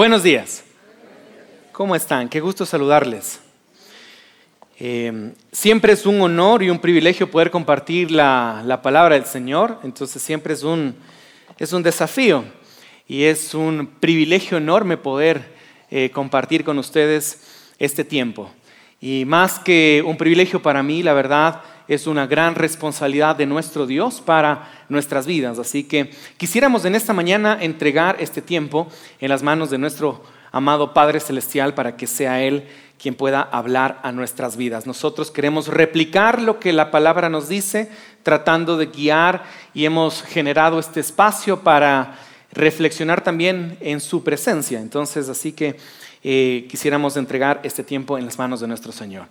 Buenos días. ¿Cómo están? Qué gusto saludarles. Eh, siempre es un honor y un privilegio poder compartir la, palabra del Señor, entonces siempre es un, es un desafío y es un privilegio enorme poder eh, compartir con ustedes este tiempo. Y más que un privilegio para mí, la verdad, es una gran responsabilidad de nuestro Dios para nuestras vidas. Así que quisiéramos en esta mañana entregar este tiempo en las manos de nuestro amado Padre Celestial para que sea Él quien pueda hablar a nuestras vidas. Nosotros queremos replicar lo que la palabra nos dice, tratando de guiar y hemos generado este espacio para reflexionar también en su presencia. Entonces, así que eh, quisiéramos entregar este tiempo en las manos de nuestro Señor.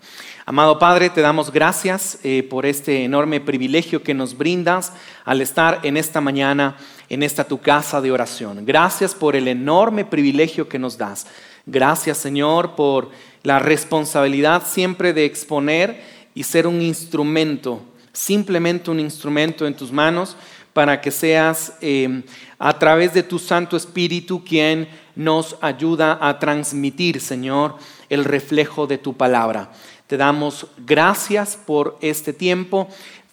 Amado Padre, te damos gracias eh, por este enorme privilegio que nos brindas al estar en esta mañana en esta tu casa de oración. Gracias por el enorme privilegio que nos das. Gracias Señor por la responsabilidad siempre de exponer y ser un instrumento, simplemente un instrumento en tus manos para que seas eh, a través de tu Santo Espíritu quien nos ayuda a transmitir, Señor, el reflejo de tu palabra. Te damos gracias por este tiempo.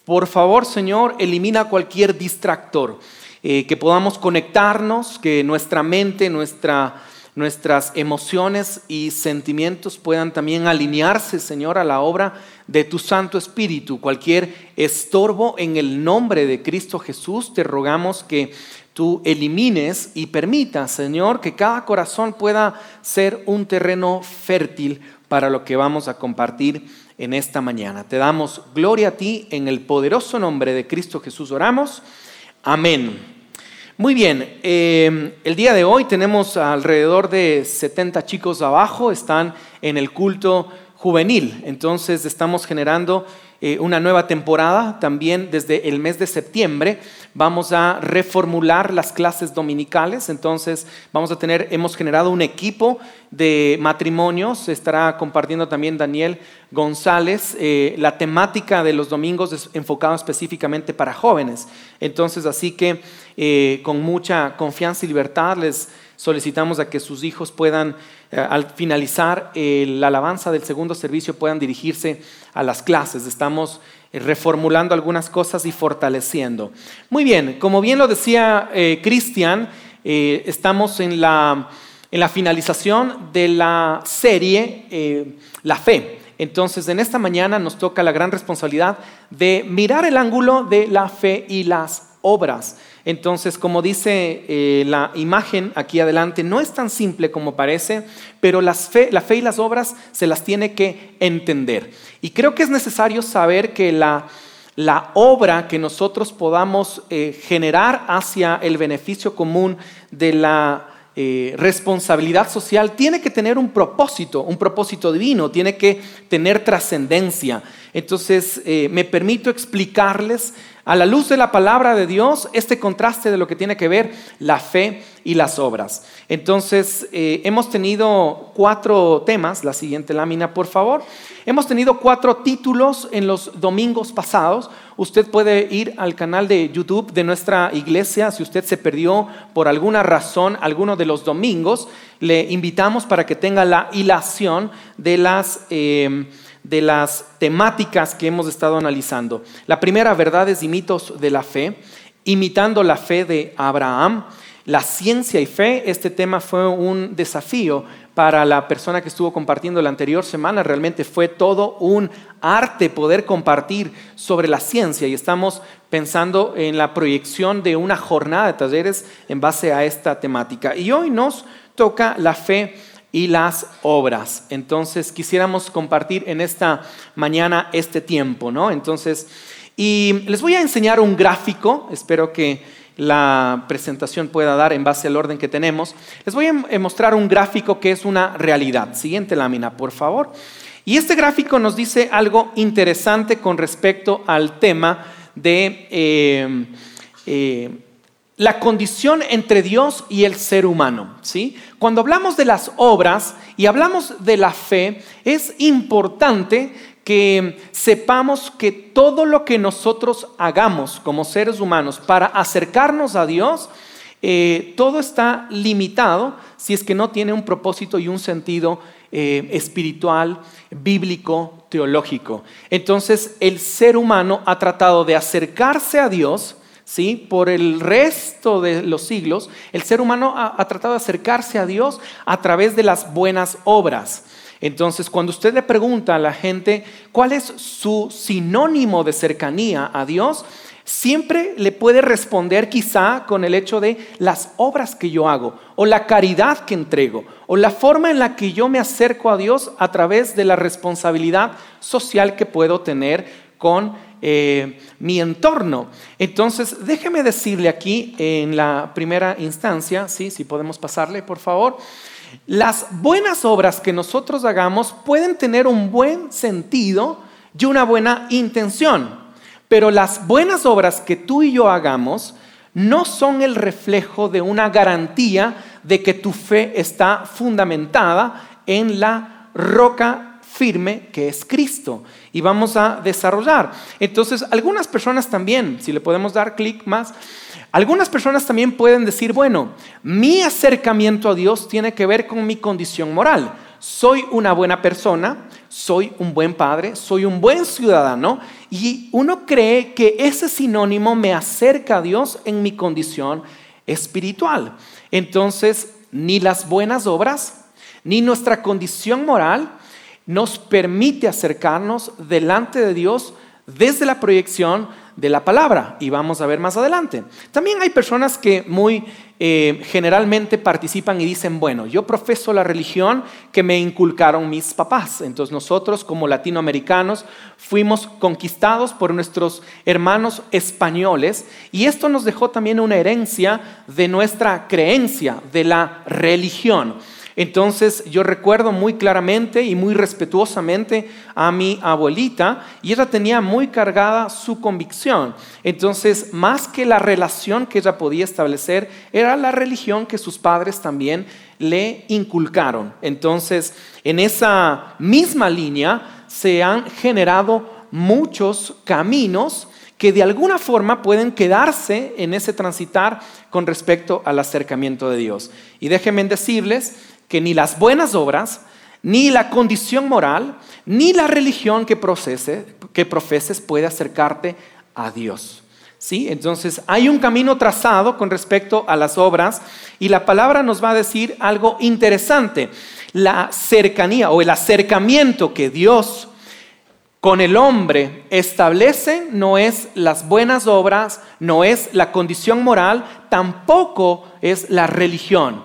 Por favor, Señor, elimina cualquier distractor, eh, que podamos conectarnos, que nuestra mente, nuestra, nuestras emociones y sentimientos puedan también alinearse, Señor, a la obra de tu Santo Espíritu. Cualquier estorbo en el nombre de Cristo Jesús, te rogamos que tú elimines y permitas, Señor, que cada corazón pueda ser un terreno fértil para lo que vamos a compartir en esta mañana. Te damos gloria a ti en el poderoso nombre de Cristo Jesús oramos. Amén. Muy bien, eh, el día de hoy tenemos alrededor de 70 chicos abajo, están en el culto juvenil, entonces estamos generando eh, una nueva temporada también desde el mes de septiembre. Vamos a reformular las clases dominicales, entonces vamos a tener, hemos generado un equipo de matrimonios, estará compartiendo también Daniel González. Eh, la temática de los domingos es enfocada específicamente para jóvenes, entonces así que eh, con mucha confianza y libertad les solicitamos a que sus hijos puedan, al finalizar la alabanza del segundo servicio, puedan dirigirse a las clases. Estamos eh, reformulando algunas cosas y fortaleciendo. Muy bien, como bien lo decía eh, Cristian, eh, estamos en la, en la, finalización de la serie La Fe. Entonces, en esta mañana nos toca la gran responsabilidad de mirar el ángulo de la fe y las obras. Entonces, como dice eh, la imagen aquí adelante, no es tan simple como parece, pero la fe y las obras se las tiene que entender. Y creo que es necesario saber que la, obra que nosotros podamos eh, generar hacia el beneficio común de la eh, responsabilidad social tiene que tener un propósito, un propósito divino, tiene que tener trascendencia. Entonces, me permito explicarles a la luz de la palabra de Dios este contraste de lo que tiene que ver la fe y las obras. Entonces, eh, hemos tenido cuatro temas, la siguiente lámina, por favor. Hemos tenido cuatro títulos en los domingos pasados. Usted puede ir al canal de YouTube de nuestra iglesia si usted se perdió por alguna razón alguno de los domingos. Le invitamos para que tenga la hilación de las... Eh, de las temáticas que hemos estado analizando. La primera, verdades y mitos de la fe, imitando la fe de Abraham. La ciencia y fe, este tema fue un desafío para la persona que estuvo compartiendo la anterior semana. Realmente fue todo un arte poder compartir sobre la ciencia y estamos pensando en la proyección de una jornada de talleres en base a esta temática. Y hoy nos toca la fe y las obras. Entonces quisiéramos compartir en esta mañana este tiempo, ¿no? Entonces, y les voy a enseñar un gráfico, espero que la presentación pueda dar en base al orden que tenemos. Les voy a mostrar un gráfico que es una realidad. Siguiente lámina, por favor. Y este gráfico nos dice algo interesante con respecto al tema de... Eh, eh, la condición entre Dios y el ser humano. ¿sí? Cuando hablamos de las obras y hablamos de la fe, es importante que sepamos que todo lo que nosotros hagamos como seres humanos para acercarnos a Dios, eh, todo está limitado si es que no tiene un propósito y un sentido eh, espiritual, bíblico, teológico. Entonces el ser humano ha tratado de acercarse a Dios, ¿sí? Por el resto de los siglos, el ser humano ha, tratado de acercarse a Dios a través de las buenas obras. Entonces, cuando usted le pregunta a la gente cuál es su sinónimo de cercanía a Dios, siempre le puede responder quizá con el hecho de las obras que yo hago, o la caridad que entrego, o la forma en la que yo me acerco a Dios a través de la responsabilidad social que puedo tener con eh, mi entorno. Entonces, déjeme decirle aquí en la primera instancia, ¿sí? si podemos pasarle, por favor. Las buenas obras que nosotros hagamos pueden tener un buen sentido y una buena intención. Pero las buenas obras que tú y yo hagamos no son el reflejo de una garantía de que tu fe está fundamentada en la roca firme que es Cristo. Y vamos a desarrollar. Entonces, algunas personas también, si le podemos dar clic más, algunas personas también pueden decir, bueno, mi acercamiento a Dios tiene que ver con mi condición moral. Soy una buena persona, soy un buen padre, soy un buen ciudadano y uno cree que ese sinónimo me acerca a Dios en mi condición espiritual. Entonces, ni las buenas obras, ni nuestra condición moral nos permite acercarnos delante de Dios desde la proyección de la palabra y vamos a ver más adelante. También hay personas que muy eh, generalmente participan y dicen, bueno, yo profeso la religión que me inculcaron mis papás. Entonces nosotros como latinoamericanos fuimos conquistados por nuestros hermanos españoles y esto nos dejó también una herencia de nuestra creencia, de la religión. Entonces yo recuerdo muy claramente y muy respetuosamente a mi abuelita y ella tenía muy cargada su convicción. Entonces, más que la relación que ella podía establecer, era la religión que sus padres también le inculcaron. Entonces, en esa misma línea se han generado muchos caminos que de alguna forma pueden quedarse en ese transitar con respecto al acercamiento de Dios. Y déjenme decirles que ni las buenas obras, ni la condición moral, ni la religión que, que profeses puede acercarte a Dios. ¿Sí? Entonces hay un camino trazado con respecto a las obras y la palabra nos va a decir algo interesante. La cercanía o el acercamiento que Dios con el hombre establece no es las buenas obras, no es la condición moral, tampoco es la religión.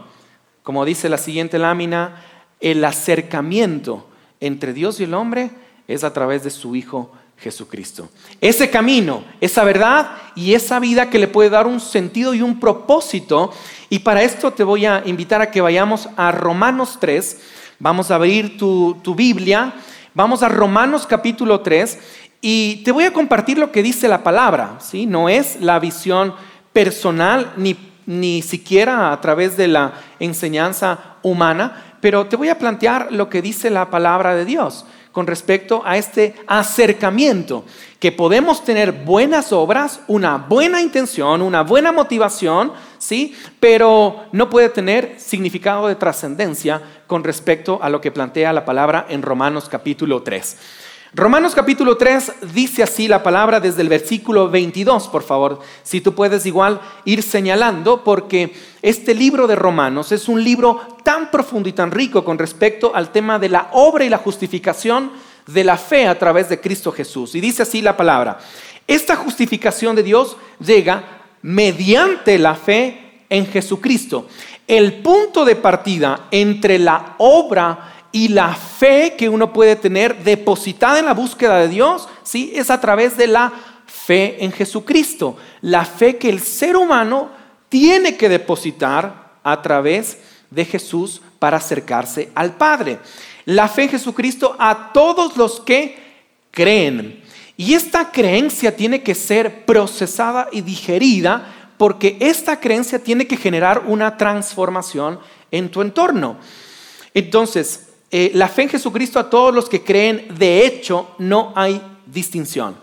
Como dice la siguiente lámina, el acercamiento entre Dios y el hombre es a través de su Hijo Jesucristo. Ese camino, esa verdad y esa vida que le puede dar un sentido y un propósito. Y para esto te voy a invitar a que vayamos a Romanos 3. Vamos a abrir tu, Biblia. Vamos a Romanos capítulo 3 y te voy a compartir lo que dice la palabra. ¿sí? No es la visión personal ni ni siquiera a través de la enseñanza humana, pero te voy a plantear lo que dice la palabra de Dios con respecto a este acercamiento, que podemos tener buenas obras, una buena intención, una buena motivación, ¿sí? Pero no puede tener significado de trascendencia con respecto a lo que plantea la palabra en Romanos capítulo 3. Romanos capítulo 3 dice así la palabra desde el versículo 22, por favor, si tú puedes igual ir señalando, porque este libro de Romanos es un libro tan profundo y tan rico con respecto al tema de la obra y la justificación de la fe a través de Cristo Jesús. Y dice así la palabra, esta justificación de Dios llega mediante la fe en Jesucristo. El punto de partida entre la obra y la fe que uno puede tener depositada en la búsqueda de Dios, ¿sí? Es a través de la fe en Jesucristo. La fe que el ser humano tiene que depositar a través de Jesús para acercarse al Padre. La fe en Jesucristo a todos los que creen. Y esta creencia tiene que ser procesada y digerida porque esta creencia tiene que generar una transformación en tu entorno. Entonces, eh, la fe en Jesucristo a todos los que creen, de hecho, no hay distinción.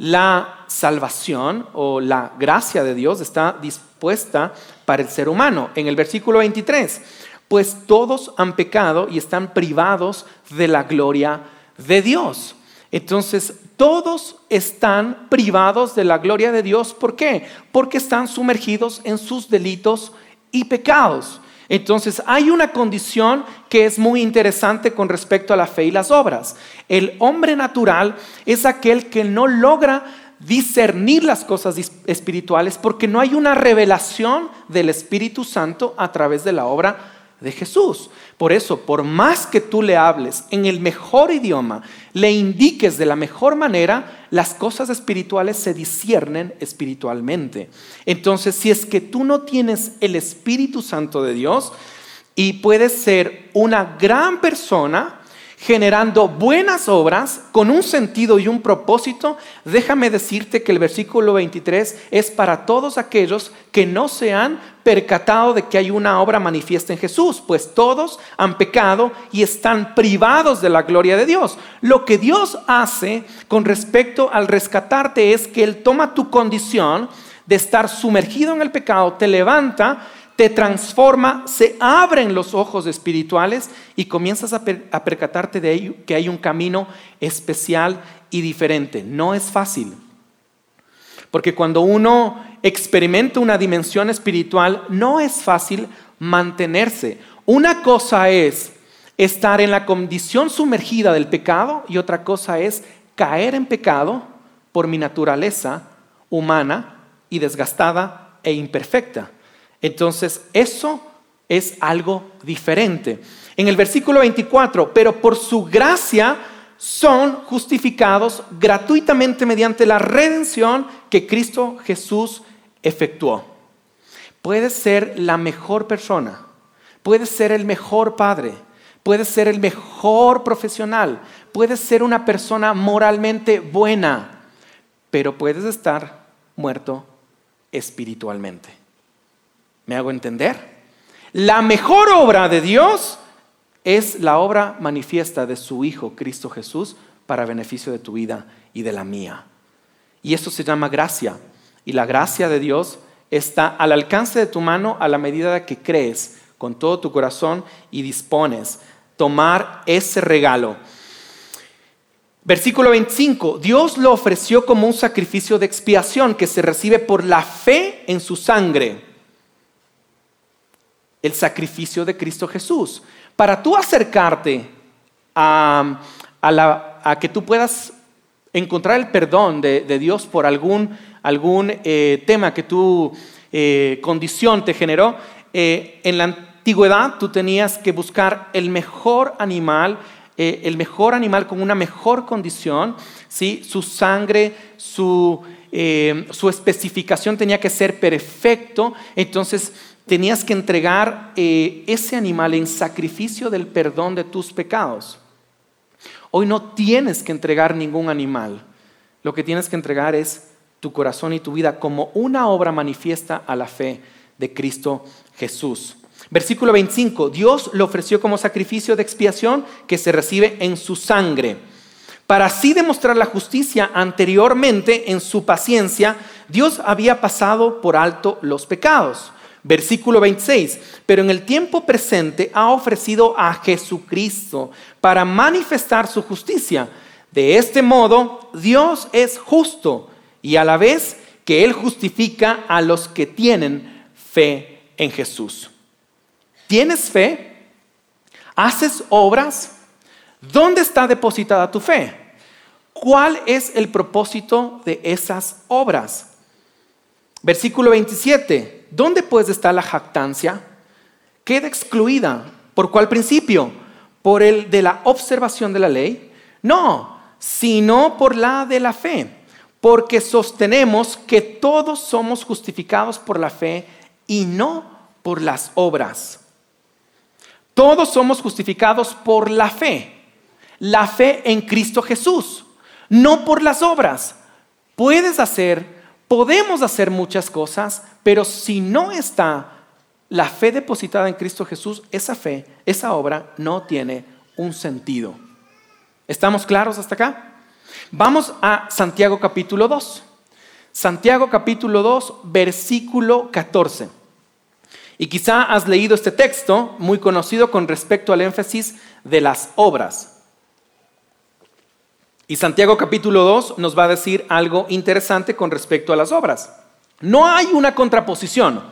la salvación o la gracia de Dios está dispuesta para el ser humano. En el versículo 23, pues todos han pecado y están privados de la gloria de Dios. Entonces, todos están privados de la gloria de Dios. ¿Por qué? Porque están sumergidos en sus delitos y pecados. Entonces, hay una condición que es muy interesante con respecto a la fe y las obras. El hombre natural es aquel que no logra discernir las cosas espirituales porque no hay una revelación del Espíritu Santo a través de la obra de Jesús. Por eso, por más que tú le hables en el mejor idioma, le indiques de la mejor manera, las cosas espirituales se disciernen espiritualmente. Entonces, si es que tú no tienes el Espíritu Santo de Dios y puedes ser una gran persona, generando buenas obras con un sentido y un propósito, déjame decirte que el versículo 23 es para todos aquellos que no se han percatado de que hay una obra manifiesta en Jesús, pues todos han pecado y están privados de la gloria de Dios. Lo que Dios hace con respecto al rescatarte es que Él toma tu condición de estar sumergido en el pecado, te levanta te transforma, se abren los ojos espirituales y comienzas a, percatarte de ello, que hay un camino especial y diferente. No es fácil. Porque cuando uno experimenta una dimensión espiritual, no es fácil mantenerse. Una cosa es estar en la condición sumergida del pecado y otra cosa es caer en pecado por mi naturaleza humana y desgastada e imperfecta. Entonces, eso es algo diferente. En el versículo 24, pero por su gracia son justificados gratuitamente mediante la redención que Cristo Jesús efectuó. Puedes ser la mejor persona, puedes ser el mejor padre, puedes ser el mejor profesional, puedes ser una persona moralmente buena, pero puedes estar muerto espiritualmente. ¿Me hago entender? La mejor obra de Dios es la obra manifiesta de su Hijo, Cristo Jesús, para beneficio de tu vida y de la mía. Y eso se llama gracia. Y la gracia de Dios está al alcance de tu mano a la medida que crees con todo tu corazón y dispones tomar ese regalo. Versículo 25, Dios lo ofreció como un sacrificio de expiación que se recibe por la fe en su sangre el sacrificio de Cristo Jesús. Para tú acercarte a, que tú puedas encontrar el perdón de, Dios por algún, algún eh, tema que tu eh, condición te generó, eh, en la antigüedad tú tenías que buscar el mejor animal, el mejor animal con una mejor condición, ¿sí? su sangre, su, su especificación tenía que ser perfecto, entonces tenías que entregar eh, ese animal en sacrificio del perdón de tus pecados. Hoy no tienes que entregar ningún animal. Lo que tienes que entregar es tu corazón y tu vida como una obra manifiesta a la fe de Cristo Jesús. Versículo 25, Dios lo ofreció como sacrificio de expiación que se recibe en su sangre. Para así demostrar la justicia anteriormente en su paciencia, Dios había pasado por alto los pecados Versículo 26, pero en el tiempo presente ha ofrecido a Jesucristo para manifestar su justicia. De este modo, Dios es justo y a la vez que Él justifica a los que tienen fe en Jesús. ¿Tienes fe? ¿Haces obras? ¿Dónde está depositada tu fe? ¿Cuál es el propósito de esas obras? Versículo 27. ¿Dónde pues está la jactancia? Queda excluida. ¿Por cuál principio? ¿Por el de la observación de la ley? No, sino por la de la fe. Porque sostenemos que todos somos justificados por la fe y no por las obras. Todos somos justificados por la fe. La fe en Cristo Jesús, no por las obras. Puedes hacer Podemos hacer muchas cosas, pero si no está la fe depositada en Cristo Jesús, esa fe, esa obra no tiene un sentido. ¿Estamos claros hasta acá? Vamos a Santiago capítulo 2. Santiago capítulo 2, versículo 14. Y quizá has leído este texto muy conocido con respecto al énfasis de las obras. Y Santiago capítulo 2 nos va a decir algo interesante con respecto a las obras. No hay una contraposición.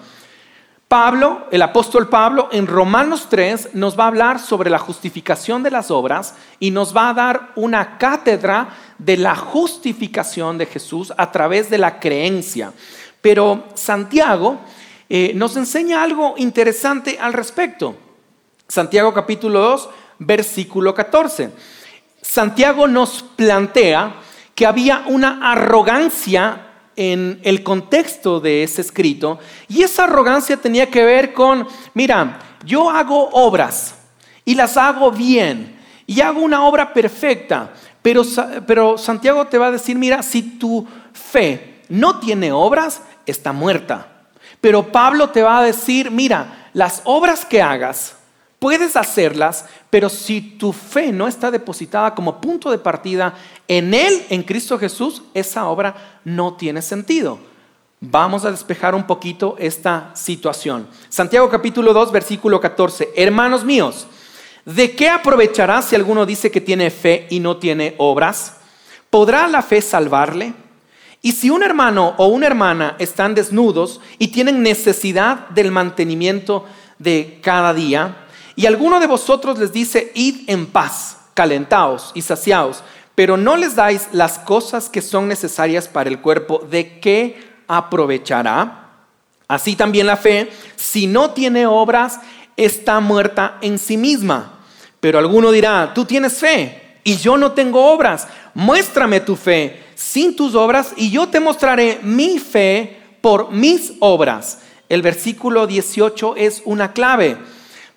Pablo, el apóstol Pablo, en Romanos 3 nos va a hablar sobre la justificación de las obras y nos va a dar una cátedra de la justificación de Jesús a través de la creencia. Pero Santiago eh, nos enseña algo interesante al respecto. Santiago capítulo 2, versículo 14. Santiago nos plantea que había una arrogancia en el contexto de ese escrito y esa arrogancia tenía que ver con, mira, yo hago obras y las hago bien y hago una obra perfecta, pero, pero Santiago te va a decir, mira, si tu fe no tiene obras, está muerta. Pero Pablo te va a decir, mira, las obras que hagas, Puedes hacerlas, pero si tu fe no está depositada como punto de partida en Él, en Cristo Jesús, esa obra no tiene sentido. Vamos a despejar un poquito esta situación. Santiago capítulo 2, versículo 14. Hermanos míos, ¿de qué aprovechará si alguno dice que tiene fe y no tiene obras? ¿Podrá la fe salvarle? Y si un hermano o una hermana están desnudos y tienen necesidad del mantenimiento de cada día, y alguno de vosotros les dice, id en paz, calentaos y saciaos, pero no les dais las cosas que son necesarias para el cuerpo, ¿de qué aprovechará? Así también la fe, si no tiene obras, está muerta en sí misma. Pero alguno dirá, tú tienes fe y yo no tengo obras. Muéstrame tu fe sin tus obras y yo te mostraré mi fe por mis obras. El versículo 18 es una clave.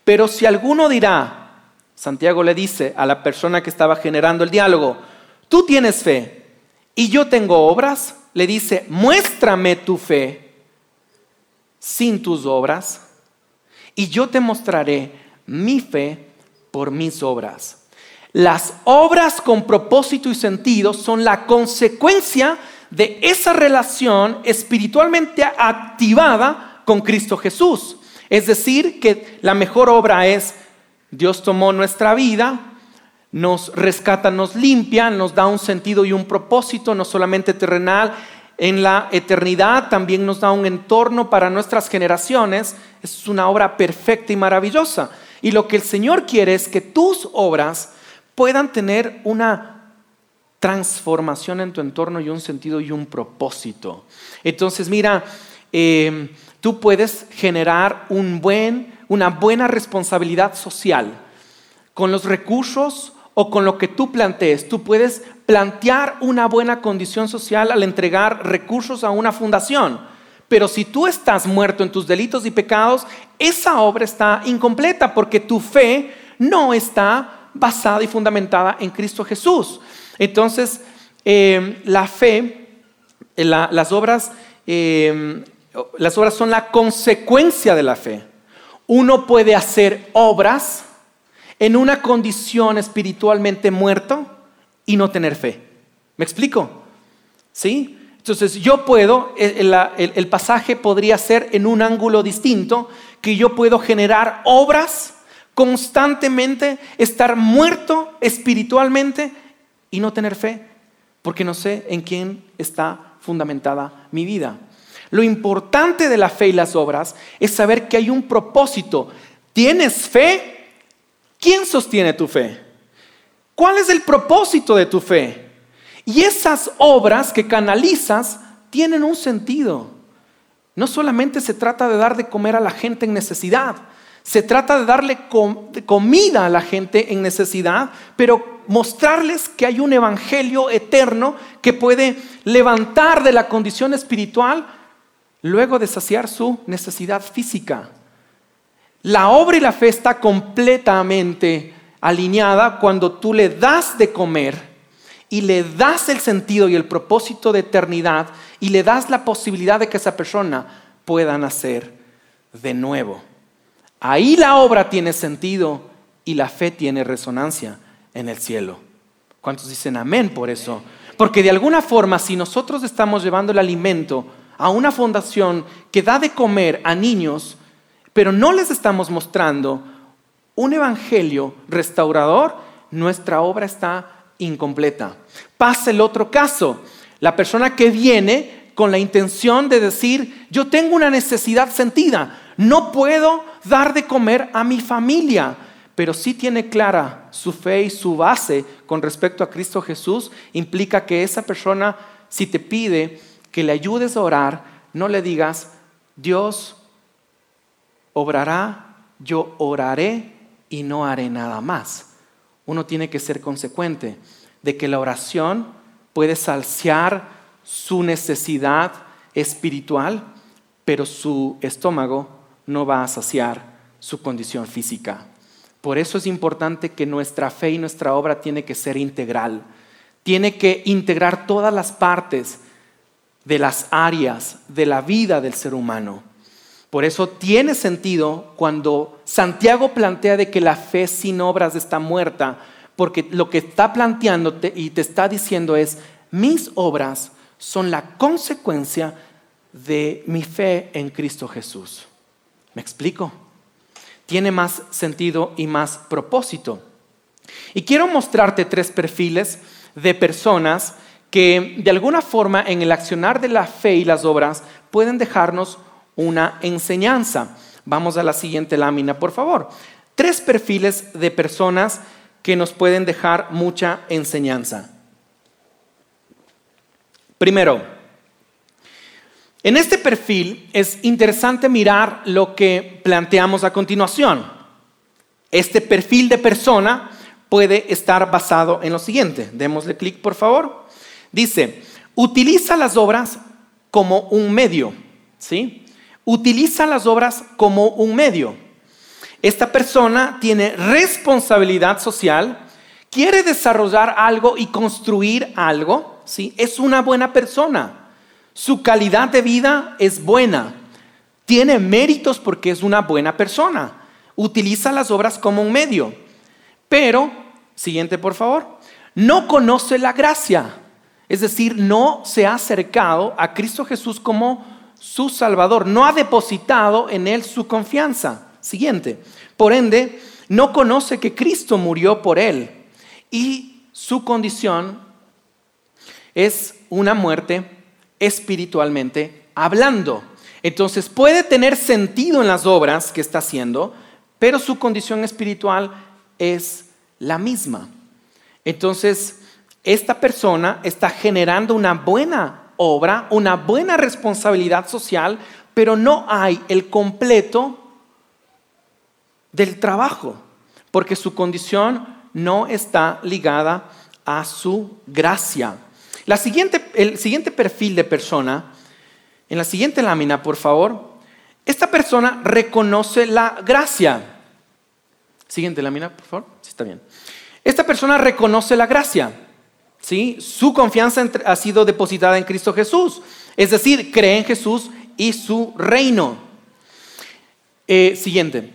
Pero si alguno dirá, Santiago le dice a la persona que estaba generando el diálogo, tú tienes fe y yo tengo obras, le dice, muéstrame tu fe sin tus obras y yo te mostraré mi fe por mis obras. Las obras con propósito y sentido son la consecuencia de esa relación espiritualmente activada con Cristo Jesús. Es decir, que la mejor obra es Dios tomó nuestra vida, nos rescata, nos limpia, nos da un sentido y un propósito, no solamente terrenal, en la eternidad también nos da un entorno para nuestras generaciones. Es una obra perfecta y maravillosa. Y lo que el Señor quiere es que tus obras puedan tener una transformación en tu entorno y un sentido y un propósito. Entonces, mira, eh, tú puedes generar una buena responsabilidad social con los recursos o con lo que tú plantees. Tú puedes plantear una buena condición social al entregar recursos a una fundación. Pero si tú estás muerto en tus delitos y pecados, esa obra está incompleta porque tu fe no está basada y fundamentada en Cristo Jesús. Entonces, eh, la fe, eh, las obras eh, las obras son la consecuencia de la fe. Uno puede hacer obras en una condición espiritualmente muerto y no tener fe. ¿Me explico? ¿Sí? Entonces yo puedo, el, el, pasaje podría ser en un ángulo distinto, que yo puedo generar obras constantemente, estar muerto espiritualmente y no tener fe, porque no sé en quién está fundamentada mi vida. Lo importante de la fe y las obras es saber que hay un propósito. ¿Tienes fe? ¿Quién sostiene tu fe? ¿Cuál es el propósito de tu fe? Y esas obras que canalizas tienen un sentido. No solamente se trata de dar de comer a la gente en necesidad, se trata de darle comida a la gente en necesidad, pero mostrarles que hay un evangelio eterno que puede levantar de la condición espiritual luego de saciar su necesidad física. La obra y la fe está completamente alineada cuando tú le das de comer y le das el sentido y el propósito de eternidad y le das la posibilidad de que esa persona pueda nacer de nuevo. Ahí la obra tiene sentido y la fe tiene resonancia en el cielo. ¿Cuántos dicen amén por eso? Porque de alguna forma, si nosotros estamos llevando el alimento a una fundación que da de comer a niños, pero no les estamos mostrando un evangelio restaurador, nuestra obra está incompleta. Pasa el otro caso, la persona que viene con la intención de decir, yo tengo una necesidad sentida, no puedo dar de comer a mi familia, pero sí tiene clara su fe y su base con respecto a Cristo Jesús, implica que esa persona, si te pide que le ayudes a orar, no le digas, Dios obrará, yo oraré y no haré nada más. Uno tiene que ser consecuente de que la oración puede salciar su necesidad espiritual, pero su estómago no va a saciar su condición física. Por eso es importante que nuestra fe y nuestra obra tiene que ser integral. Tiene que integrar todas las partes de las áreas de la vida del ser humano. Por eso tiene sentido cuando Santiago plantea de que la fe sin obras está muerta, porque lo que está planteándote y te está diciendo es, mis obras son la consecuencia de mi fe en Cristo Jesús. ¿Me explico? Tiene más sentido y más propósito. Y quiero mostrarte tres perfiles de personas que de alguna forma en el accionar de la fe y las obras pueden dejarnos una enseñanza. Vamos a la siguiente lámina, por favor. Tres perfiles de personas que nos pueden dejar mucha enseñanza. Primero, en este perfil es interesante mirar lo que planteamos a continuación. Este perfil de persona puede estar basado en lo siguiente. Démosle clic, por favor. Dice, utiliza las obras como un medio, ¿sí? utiliza las obras como un medio. Esta persona tiene responsabilidad social, quiere desarrollar algo y construir algo, ¿sí? es una buena persona. Su calidad de vida es buena. Tiene méritos porque es una buena persona. Utiliza las obras como un medio. Pero, siguiente por favor, no conoce la gracia. Es decir, no se ha acercado a Cristo Jesús como su Salvador, no ha depositado en él su confianza. Siguiente, por ende, no conoce que Cristo murió por él y su condición es una muerte espiritualmente hablando. Entonces puede tener sentido en las obras que está haciendo, pero su condición espiritual es la misma. Entonces, esta persona está generando una buena obra, una buena responsabilidad social, pero no hay el completo del trabajo, porque su condición no está ligada a su gracia. El siguiente perfil de persona, en la siguiente lámina, por favor, esta persona reconoce la gracia. Siguiente lámina, por favor. Sí, está bien. Esta persona reconoce la gracia. ¿Sí? Su confianza ha sido depositada en Cristo Jesús. Es decir, cree en Jesús y su reino. Eh, siguiente.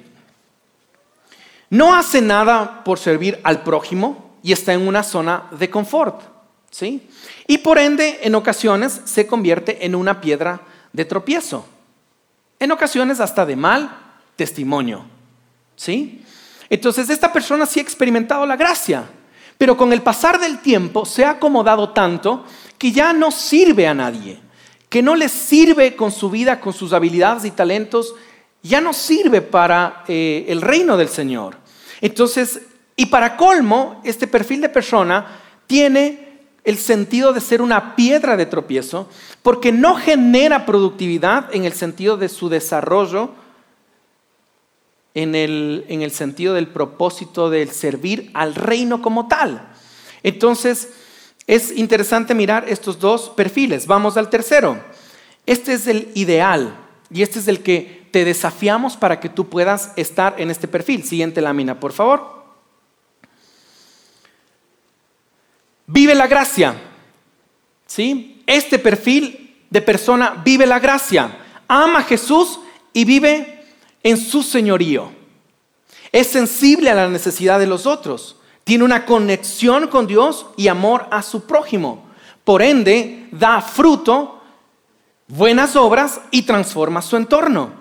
No hace nada por servir al prójimo y está en una zona de confort. ¿sí? Y por ende, en ocasiones se convierte en una piedra de tropiezo. En ocasiones hasta de mal testimonio. ¿sí? Entonces, esta persona sí ha experimentado la gracia pero con el pasar del tiempo se ha acomodado tanto que ya no sirve a nadie, que no le sirve con su vida, con sus habilidades y talentos, ya no sirve para eh, el reino del Señor. Entonces, y para colmo, este perfil de persona tiene el sentido de ser una piedra de tropiezo porque no genera productividad en el sentido de su desarrollo en el, en el sentido del propósito del servir al reino como tal. Entonces, es interesante mirar estos dos perfiles. Vamos al tercero. Este es el ideal y este es el que te desafiamos para que tú puedas estar en este perfil. Siguiente lámina, por favor. Vive la gracia. ¿Sí? Este perfil de persona vive la gracia. Ama a Jesús y vive en su señorío. Es sensible a la necesidad de los otros. Tiene una conexión con Dios y amor a su prójimo. Por ende, da fruto, buenas obras y transforma su entorno.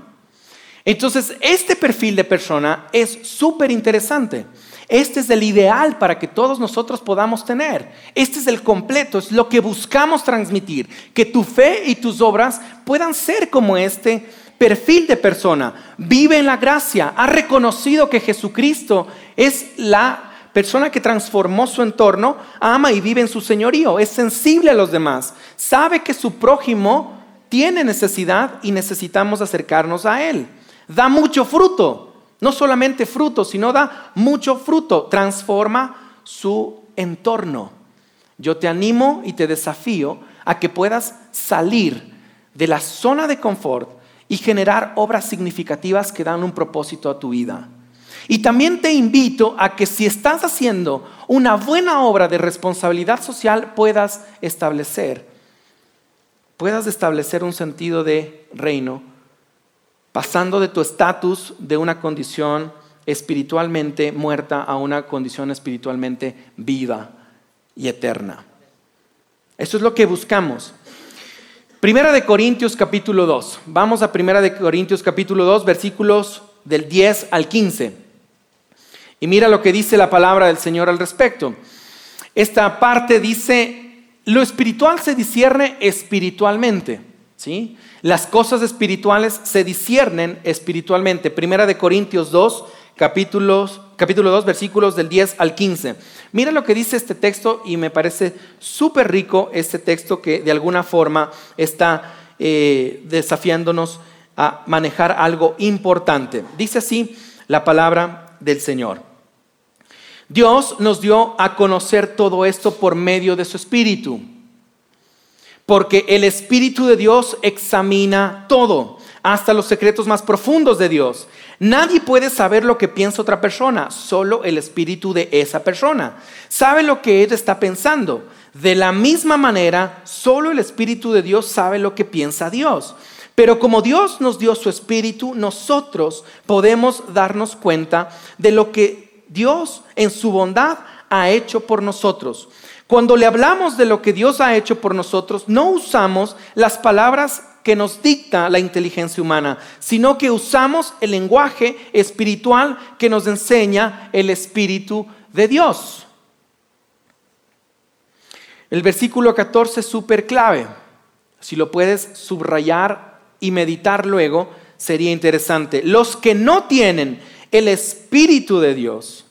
Entonces, este perfil de persona es súper interesante. Este es el ideal para que todos nosotros podamos tener. Este es el completo, es lo que buscamos transmitir. Que tu fe y tus obras puedan ser como este perfil de persona. Vive en la gracia, ha reconocido que Jesucristo es la persona que transformó su entorno, ama y vive en su señorío, es sensible a los demás, sabe que su prójimo tiene necesidad y necesitamos acercarnos a él. Da mucho fruto, no solamente fruto, sino da mucho fruto. Transforma su entorno. Yo te animo y te desafío a que puedas salir de la zona de confort y generar obras significativas que dan un propósito a tu vida. Y también te invito a que si estás haciendo una buena obra de responsabilidad social, puedas establecer, puedas establecer un sentido de reino pasando de tu estatus de una condición espiritualmente muerta a una condición espiritualmente viva y eterna. Eso es lo que buscamos. Primera de Corintios capítulo 2. Vamos a Primera de Corintios capítulo 2, versículos del 10 al 15. Y mira lo que dice la palabra del Señor al respecto. Esta parte dice, lo espiritual se discierne espiritualmente. ¿sí? Las cosas espirituales se disciernen espiritualmente. Primera de Corintios 2, capítulos, capítulo 2, versículos del 10 al 15. Mira lo que dice este texto y me parece súper rico este texto que de alguna forma está eh, desafiándonos a manejar algo importante. Dice así la palabra del Señor. Dios nos dio a conocer todo esto por medio de su Espíritu porque el Espíritu de Dios examina todo, hasta los secretos más profundos de Dios. Nadie puede saber lo que piensa otra persona, solo el Espíritu de esa persona. Sabe lo que él está pensando. De la misma manera, solo el Espíritu de Dios sabe lo que piensa Dios. Pero como Dios nos dio su Espíritu, nosotros podemos darnos cuenta de lo que Dios en su bondad ha hecho por nosotros. Cuando le hablamos de lo que Dios ha hecho por nosotros, no usamos las palabras que nos dicta la inteligencia humana, sino que usamos el lenguaje espiritual que nos enseña el Espíritu de Dios. El versículo 14 es súper clave. Si lo puedes subrayar y meditar luego, sería interesante. Los que no tienen el Espíritu de Dios,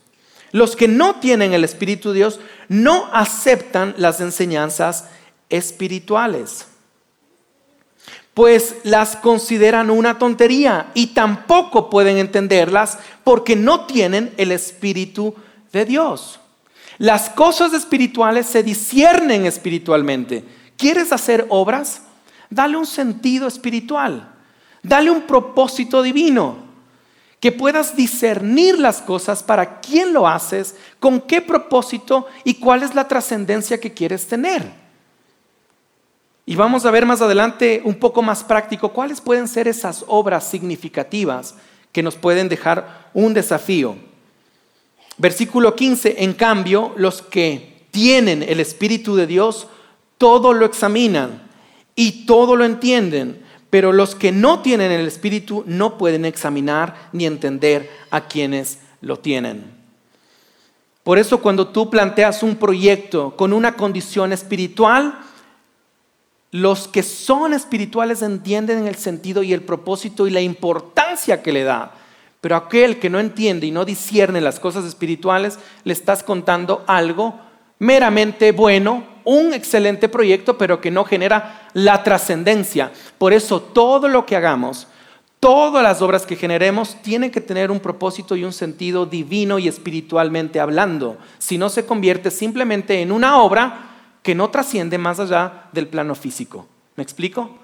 los que no tienen el Espíritu de Dios no aceptan las enseñanzas espirituales, pues las consideran una tontería y tampoco pueden entenderlas porque no tienen el Espíritu de Dios. Las cosas espirituales se disciernen espiritualmente. ¿Quieres hacer obras? Dale un sentido espiritual. Dale un propósito divino que puedas discernir las cosas para quién lo haces, con qué propósito y cuál es la trascendencia que quieres tener. Y vamos a ver más adelante un poco más práctico cuáles pueden ser esas obras significativas que nos pueden dejar un desafío. Versículo 15, en cambio, los que tienen el Espíritu de Dios, todo lo examinan y todo lo entienden pero los que no tienen el Espíritu no pueden examinar ni entender a quienes lo tienen. Por eso cuando tú planteas un proyecto con una condición espiritual, los que son espirituales entienden el sentido y el propósito y la importancia que le da. Pero aquel que no entiende y no discierne las cosas espirituales, le estás contando algo meramente bueno, un excelente proyecto, pero que no genera la trascendencia. Por eso todo lo que hagamos, todas las obras que generemos, tienen que tener un propósito y un sentido divino y espiritualmente hablando. Si no, se convierte simplemente en una obra que no trasciende más allá del plano físico. ¿Me explico?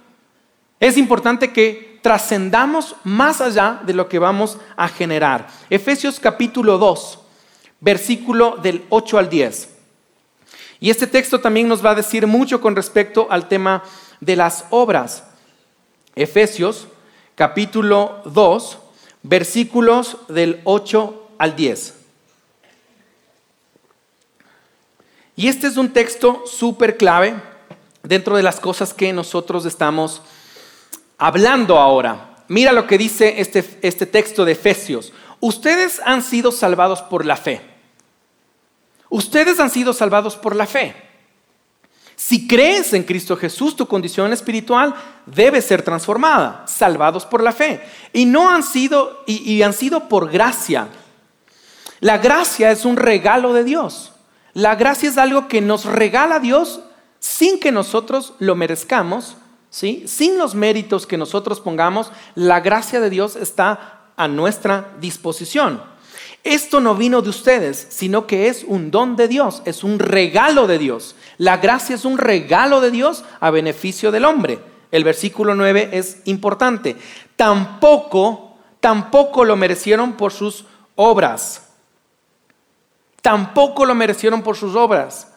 Es importante que trascendamos más allá de lo que vamos a generar. Efesios capítulo 2, versículo del 8 al 10. Y este texto también nos va a decir mucho con respecto al tema de las obras. Efesios capítulo 2, versículos del 8 al 10. Y este es un texto súper clave dentro de las cosas que nosotros estamos hablando ahora. Mira lo que dice este, este texto de Efesios. Ustedes han sido salvados por la fe. Ustedes han sido salvados por la fe. Si crees en Cristo Jesús, tu condición espiritual debe ser transformada, salvados por la fe. Y no han sido, y, han sido por gracia. La gracia es un regalo de Dios. La gracia es algo que nos regala Dios sin que nosotros lo merezcamos, ¿sí? sin los méritos que nosotros pongamos. La gracia de Dios está a nuestra disposición. Esto no vino de ustedes, sino que es un don de Dios, es un regalo de Dios. La gracia es un regalo de Dios a beneficio del hombre. El versículo 9 es importante. Tampoco, tampoco lo merecieron por sus obras. Tampoco lo merecieron por sus obras.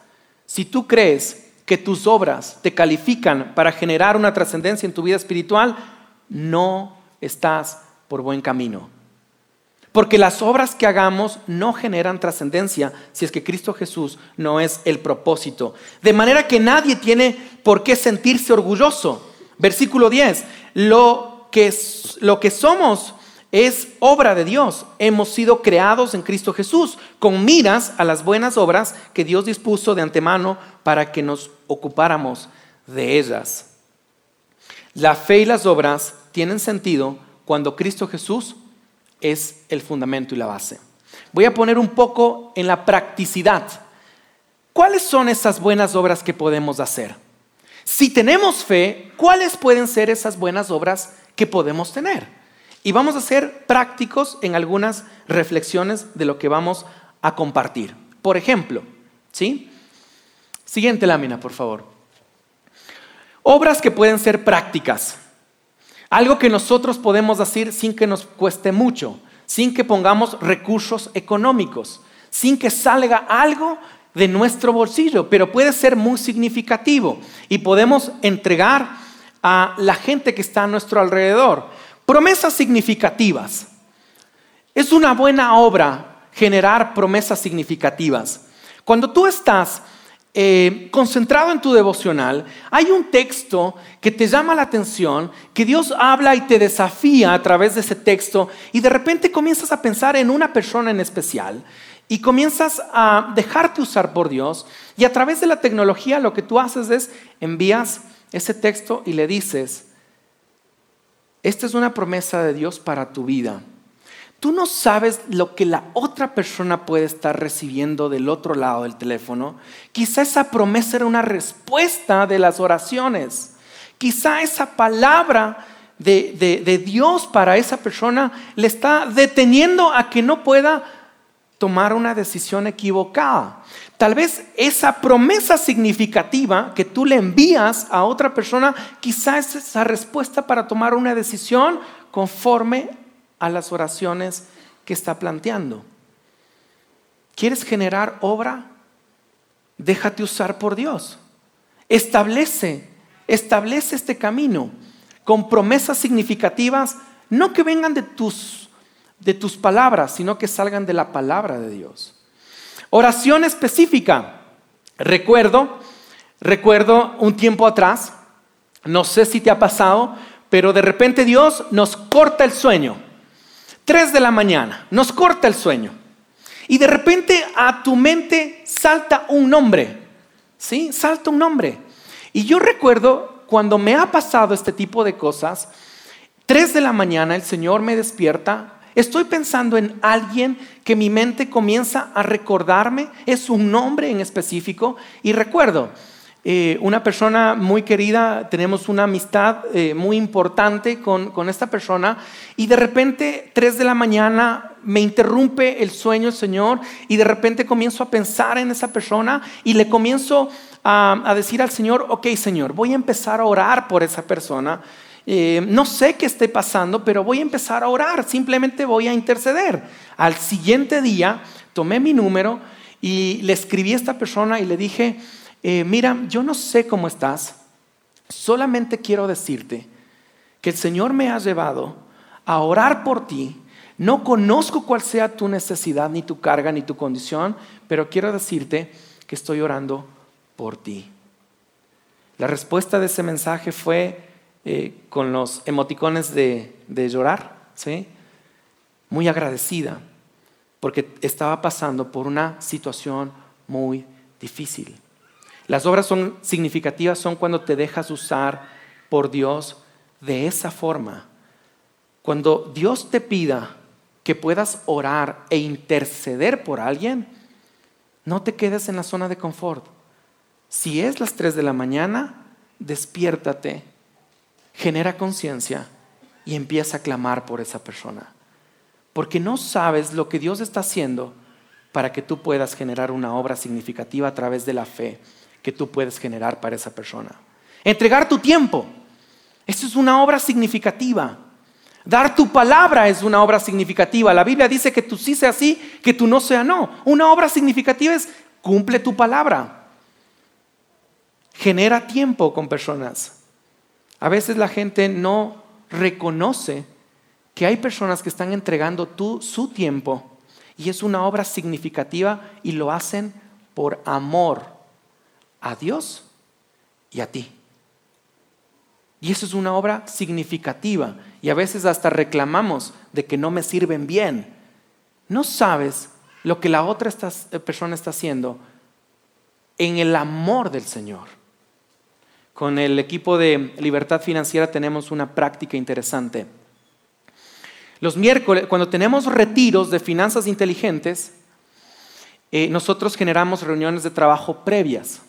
Si tú crees que tus obras te califican para generar una trascendencia en tu vida espiritual, no estás por buen camino. Porque las obras que hagamos no generan trascendencia si es que Cristo Jesús no es el propósito. De manera que nadie tiene por qué sentirse orgulloso. Versículo 10, lo que, lo que somos es obra de Dios. Hemos sido creados en Cristo Jesús con miras a las buenas obras que Dios dispuso de antemano para que nos ocupáramos de ellas. La fe y las obras tienen sentido cuando Cristo Jesús es el fundamento y la base. Voy a poner un poco en la practicidad. ¿Cuáles son esas buenas obras que podemos hacer? Si tenemos fe, ¿cuáles pueden ser esas buenas obras que podemos tener? Y vamos a ser prácticos en algunas reflexiones de lo que vamos a compartir. Por ejemplo, ¿sí? Siguiente lámina, por favor. Obras que pueden ser prácticas. Algo que nosotros podemos decir sin que nos cueste mucho, sin que pongamos recursos económicos, sin que salga algo de nuestro bolsillo, pero puede ser muy significativo y podemos entregar a la gente que está a nuestro alrededor. Promesas significativas. Es una buena obra generar promesas significativas. Cuando tú estás eh, concentrado en tu devocional, hay un texto que te llama la atención, que Dios habla y te desafía a través de ese texto y de repente comienzas a pensar en una persona en especial y comienzas a dejarte usar por Dios y a través de la tecnología lo que tú haces es envías ese texto y le dices, esta es una promesa de Dios para tu vida. Tú no sabes lo que la otra persona puede estar recibiendo del otro lado del teléfono. Quizá esa promesa era una respuesta de las oraciones. Quizá esa palabra de, Dios para esa persona le está deteniendo a que no pueda tomar una decisión equivocada. Tal vez esa promesa significativa que tú le envías a otra persona, quizá es esa respuesta para tomar una decisión conforme a las oraciones que está planteando. ¿Quieres generar obra? Déjate usar por Dios. Establece, establece este camino con promesas significativas, no que vengan de tus, de tus palabras, sino que salgan de la palabra de Dios. Oración específica. Recuerdo, recuerdo un tiempo atrás, no sé si te ha pasado, pero de repente Dios nos corta el sueño. 3 de la mañana, nos corta el sueño. Y de repente a tu mente salta un nombre. ¿Sí? Salta un nombre. Y yo recuerdo cuando me ha pasado este tipo de cosas, 3 de la mañana el Señor me despierta. Estoy pensando en alguien que mi mente comienza a recordarme, es un nombre en específico, y recuerdo, eh, una persona muy querida, tenemos una amistad eh, muy importante con, con, esta persona y de repente, tres de la mañana, me interrumpe el sueño el Señor y de repente comienzo a pensar en esa persona y le comienzo a, a decir al Señor, ok Señor, voy a empezar a orar por esa persona. Eh, no sé qué esté pasando, pero voy a empezar a orar, simplemente voy a interceder. Al siguiente día tomé mi número y le escribí a esta persona y le dije, eh, mira, yo no sé cómo estás, solamente quiero decirte que el Señor me ha llevado a orar por ti. No conozco cuál sea tu necesidad, ni tu carga, ni tu condición, pero quiero decirte que estoy orando por ti. La respuesta de ese mensaje fue eh, con los emoticones de, llorar, ¿sí? muy agradecida, porque estaba pasando por una situación muy difícil. Las obras son significativas son cuando te dejas usar por Dios de esa forma. Cuando Dios te pida que puedas orar e interceder por alguien, no te quedes en la zona de confort. Si es las 3 de la mañana, despiértate, genera conciencia y empieza a clamar por esa persona. Porque no sabes lo que Dios está haciendo para que tú puedas generar una obra significativa a través de la fe que tú puedes generar para esa persona. Entregar tu tiempo. Eso es una obra significativa. Dar tu palabra es una obra significativa. La Biblia dice que tú sí sea sí, que tú no sea no. Una obra significativa es cumple tu palabra. Genera tiempo con personas. A veces la gente no reconoce que hay personas que están entregando su tiempo y es una obra significativa y lo hacen por amor a Dios y a ti. Y eso es una obra significativa. Y a veces hasta reclamamos de que no me sirven bien. No sabes lo que la otra eh, persona está haciendo en el amor del Señor. Con el equipo de Libertad Financiera tenemos una práctica interesante. Los miércoles, cuando tenemos retiros de finanzas inteligentes, eh, nosotros generamos reuniones de trabajo previas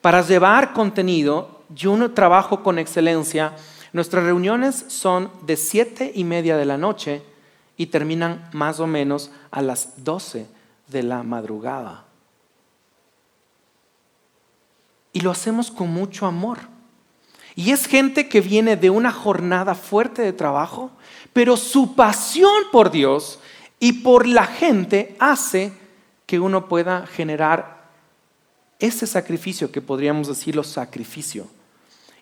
para llevar contenido yo no trabajo con excelencia. Nuestras reuniones son de siete y media de la noche y terminan más o menos a las doce de la madrugada. Y lo hacemos con mucho amor. Y es gente que viene de una jornada fuerte de trabajo, pero su pasión por Dios y por la gente hace que uno pueda generar ese sacrificio que podríamos decirlo sacrificio.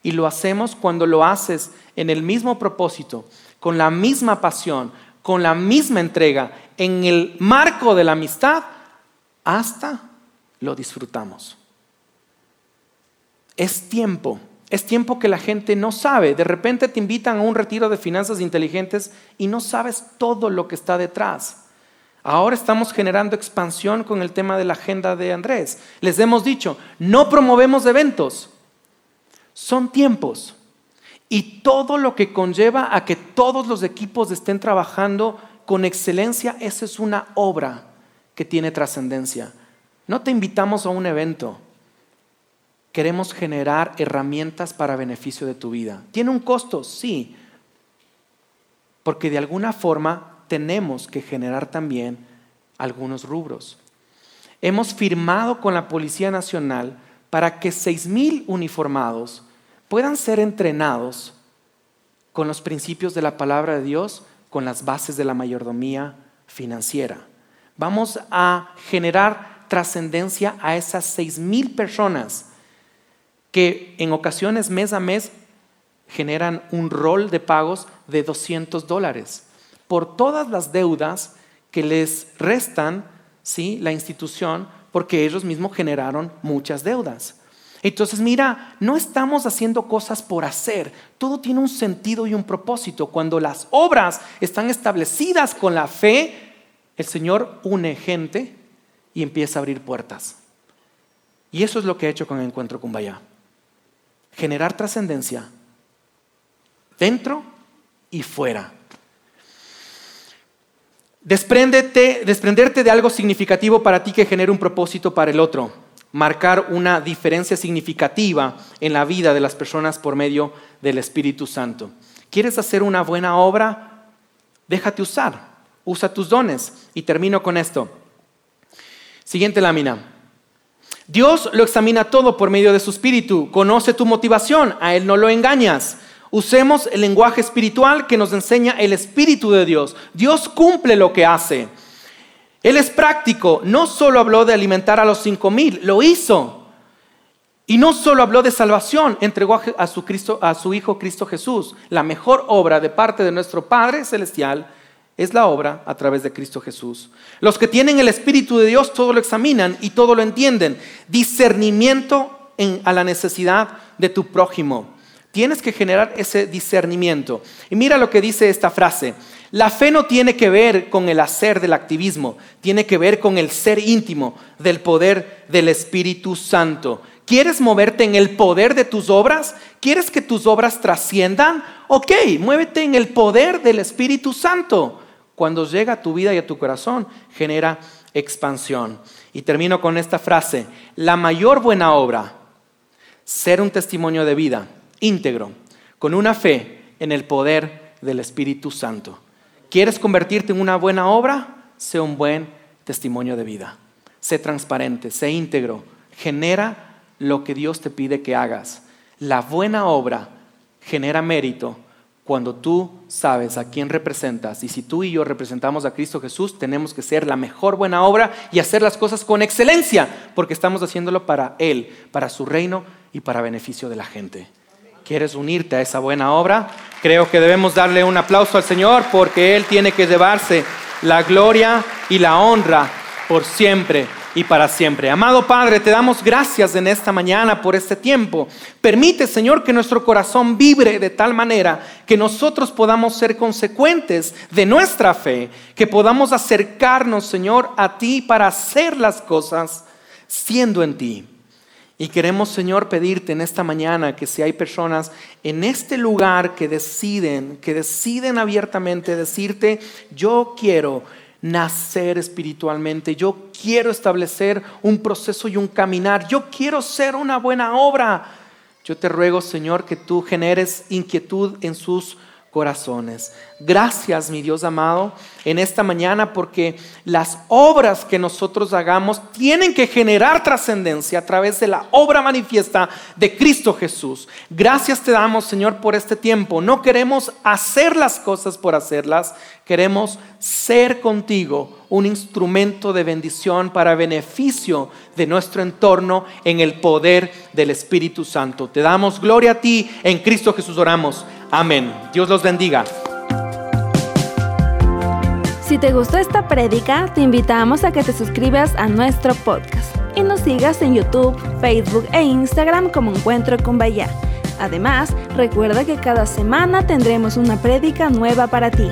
Y lo hacemos cuando lo haces en el mismo propósito, con la misma pasión, con la misma entrega, en el marco de la amistad, hasta lo disfrutamos. Es tiempo, es tiempo que la gente no sabe. De repente te invitan a un retiro de finanzas inteligentes y no sabes todo lo que está detrás. Ahora estamos generando expansión con el tema de la agenda de Andrés. Les hemos dicho, no promovemos eventos, son tiempos. Y todo lo que conlleva a que todos los equipos estén trabajando con excelencia, esa es una obra que tiene trascendencia. No te invitamos a un evento. Queremos generar herramientas para beneficio de tu vida. ¿Tiene un costo? Sí. Porque de alguna forma tenemos que generar también algunos rubros. Hemos firmado con la Policía Nacional para que seis mil uniformados puedan ser entrenados con los principios de la palabra de Dios, con las bases de la mayordomía financiera. Vamos a generar trascendencia a esas seis mil personas que en ocasiones mes a mes generan un rol de pagos de 200 dólares por todas las deudas que les restan ¿sí? la institución porque ellos mismos generaron muchas deudas. Entonces, mira, no estamos haciendo cosas por hacer. Todo tiene un sentido y un propósito. Cuando las obras están establecidas con la fe, el Señor une gente y empieza a abrir puertas. Y eso es lo que ha hecho con el encuentro Vaya. Generar trascendencia dentro y fuera. desprenderte de algo significativo para ti que genere un propósito para el otro marcar una diferencia significativa en la vida de las personas por medio del Espíritu Santo. ¿Quieres hacer una buena obra? Déjate usar, usa tus dones. Y termino con esto. Siguiente lámina. Dios lo examina todo por medio de su Espíritu, conoce tu motivación, a Él no lo engañas. Usemos el lenguaje espiritual que nos enseña el Espíritu de Dios. Dios cumple lo que hace. Él es práctico. No solo habló de alimentar a los cinco mil, lo hizo. Y no solo habló de salvación, entregó a su, a su Hijo Cristo Jesús, la mejor obra de parte de nuestro Padre Celestial es la obra a través de Cristo Jesús. Los que tienen el Espíritu de Dios todo lo examinan y todo lo entienden. Discernimiento a la necesidad de tu prójimo. Tienes que generar ese discernimiento. Y mira lo que dice esta frase. La fe no tiene que ver con el hacer del activismo, tiene que ver con el ser íntimo del poder del Espíritu Santo. ¿Quieres moverte en el poder de tus obras? ¿Quieres que tus obras trasciendan? Ok, muévete en el poder del Espíritu Santo cuando llega a tu vida y a tu corazón, genera expansión. Y termino con esta frase, la mayor buena obra, ser un testimonio de vida íntegro, con una fe en el poder del Espíritu Santo. ¿Quieres convertirte en una buena obra? Sé un buen testimonio de vida. Sé transparente, sé íntegro. Genera lo que Dios te pide que hagas. La buena obra genera mérito cuando tú sabes a quién representas y si tú y yo representamos a Cristo Jesús, tenemos que ser la mejor buena obra y hacer las cosas con excelencia, porque estamos haciéndolo para Él, para su reino y para beneficio de la gente. ¿Quieres unirte a esa buena obra? Creo que debemos darle un aplauso al Señor porque Él tiene que llevarse la gloria y la honra por siempre y para siempre. Amado Padre, te damos gracias en esta mañana por este tiempo. Permite, Señor, que nuestro corazón vibre de tal manera que nosotros podamos ser consecuentes de nuestra fe, que podamos acercarnos, Señor, a ti para hacer las cosas siendo en ti. Y queremos, Señor, pedirte en esta mañana que si hay personas en este lugar que deciden, que deciden abiertamente decirte, yo quiero nacer espiritualmente, yo quiero establecer un proceso y un caminar, yo quiero ser una buena obra. Yo te ruego, Señor, que tú generes inquietud en sus corazones. Gracias, mi Dios amado, en esta mañana porque las obras que nosotros hagamos tienen que generar trascendencia a través de la obra manifiesta de Cristo Jesús. Gracias te damos, Señor, por este tiempo. No queremos hacer las cosas por hacerlas, queremos ser contigo un instrumento de bendición para beneficio de nuestro entorno en el poder del Espíritu Santo. Te damos gloria a ti, en Cristo Jesús oramos. Amén. Dios los bendiga. Si te gustó esta prédica, te invitamos a que te suscribas a nuestro podcast y nos sigas en YouTube, Facebook e Instagram como Encuentro con Bahía. Además, recuerda que cada semana tendremos una prédica nueva para ti.